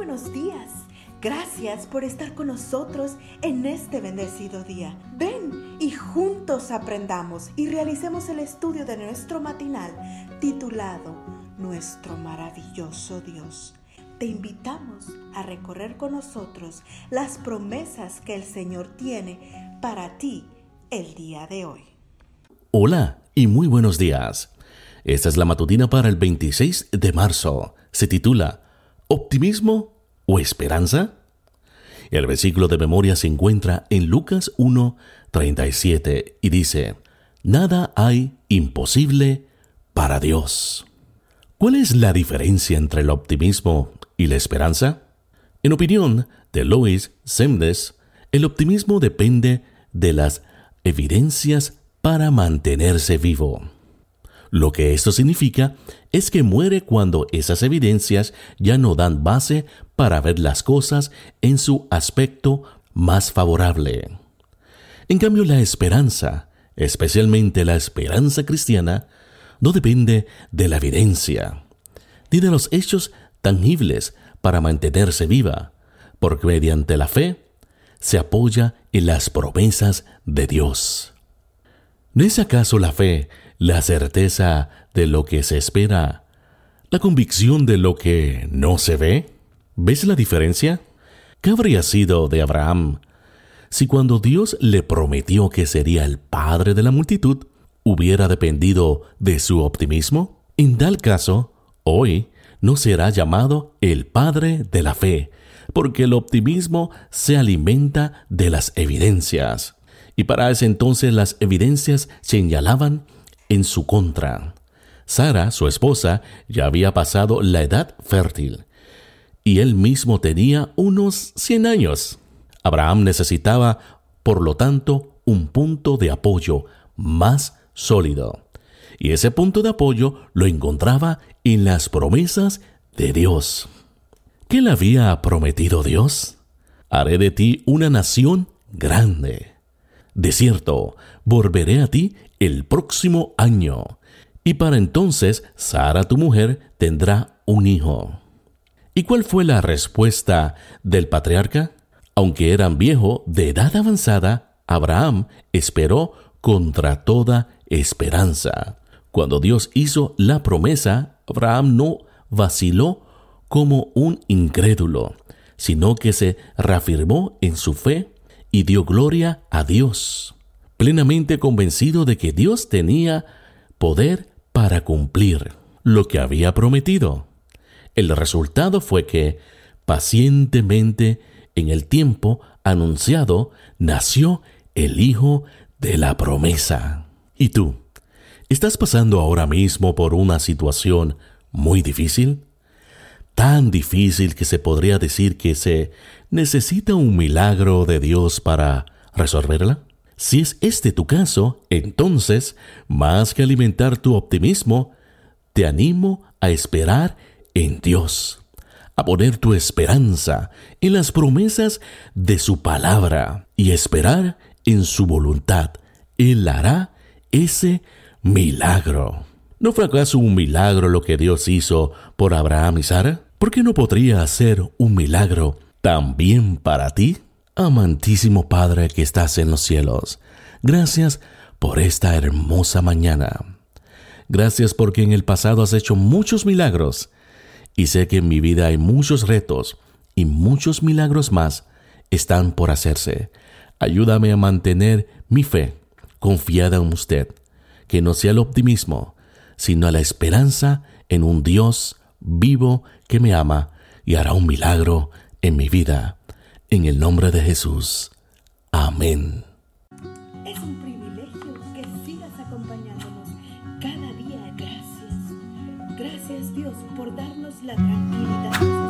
buenos días. Gracias por estar con nosotros en este bendecido día. Ven y juntos aprendamos y realicemos el estudio de nuestro matinal titulado Nuestro maravilloso Dios. Te invitamos a recorrer con nosotros las promesas que el Señor tiene para ti el día de hoy. Hola y muy buenos días. Esta es la matutina para el 26 de marzo. Se titula ¿Optimismo o esperanza? El versículo de memoria se encuentra en Lucas 1, 37 y dice, Nada hay imposible para Dios. ¿Cuál es la diferencia entre el optimismo y la esperanza? En opinión de Lois Semdes, el optimismo depende de las evidencias para mantenerse vivo. Lo que esto significa es que muere cuando esas evidencias ya no dan base para ver las cosas en su aspecto más favorable. En cambio, la esperanza, especialmente la esperanza cristiana, no depende de la evidencia, ni de los hechos tangibles para mantenerse viva, porque mediante la fe se apoya en las promesas de Dios. ¿No es acaso la fe la certeza de lo que se espera, la convicción de lo que no se ve. ¿Ves la diferencia? ¿Qué habría sido de Abraham si cuando Dios le prometió que sería el padre de la multitud, hubiera dependido de su optimismo? En tal caso, hoy no será llamado el padre de la fe, porque el optimismo se alimenta de las evidencias. Y para ese entonces las evidencias señalaban en su contra. Sara, su esposa, ya había pasado la edad fértil, y él mismo tenía unos 100 años. Abraham necesitaba, por lo tanto, un punto de apoyo más sólido. Y ese punto de apoyo lo encontraba en las promesas de Dios. ¿Qué le había prometido Dios? Haré de ti una nación grande. De cierto, volveré a ti el próximo año, y para entonces Sara tu mujer tendrá un hijo. ¿Y cuál fue la respuesta del patriarca? Aunque eran viejo de edad avanzada, Abraham esperó contra toda esperanza. Cuando Dios hizo la promesa, Abraham no vaciló como un incrédulo, sino que se reafirmó en su fe y dio gloria a Dios plenamente convencido de que Dios tenía poder para cumplir lo que había prometido. El resultado fue que, pacientemente, en el tiempo anunciado, nació el Hijo de la promesa. ¿Y tú? ¿Estás pasando ahora mismo por una situación muy difícil? Tan difícil que se podría decir que se necesita un milagro de Dios para resolverla. Si es este tu caso, entonces, más que alimentar tu optimismo, te animo a esperar en Dios, a poner tu esperanza en las promesas de su palabra y esperar en su voluntad. Él hará ese milagro. ¿No fue un milagro lo que Dios hizo por Abraham y Sara? ¿Por qué no podría hacer un milagro también para ti? Amantísimo Padre que estás en los cielos, gracias por esta hermosa mañana. Gracias porque en el pasado has hecho muchos milagros y sé que en mi vida hay muchos retos y muchos milagros más están por hacerse. Ayúdame a mantener mi fe confiada en usted, que no sea el optimismo, sino la esperanza en un Dios vivo que me ama y hará un milagro en mi vida. En el nombre de Jesús. Amén. Es un privilegio que sigas acompañándonos cada día. Gracias. Gracias Dios por darnos la tranquilidad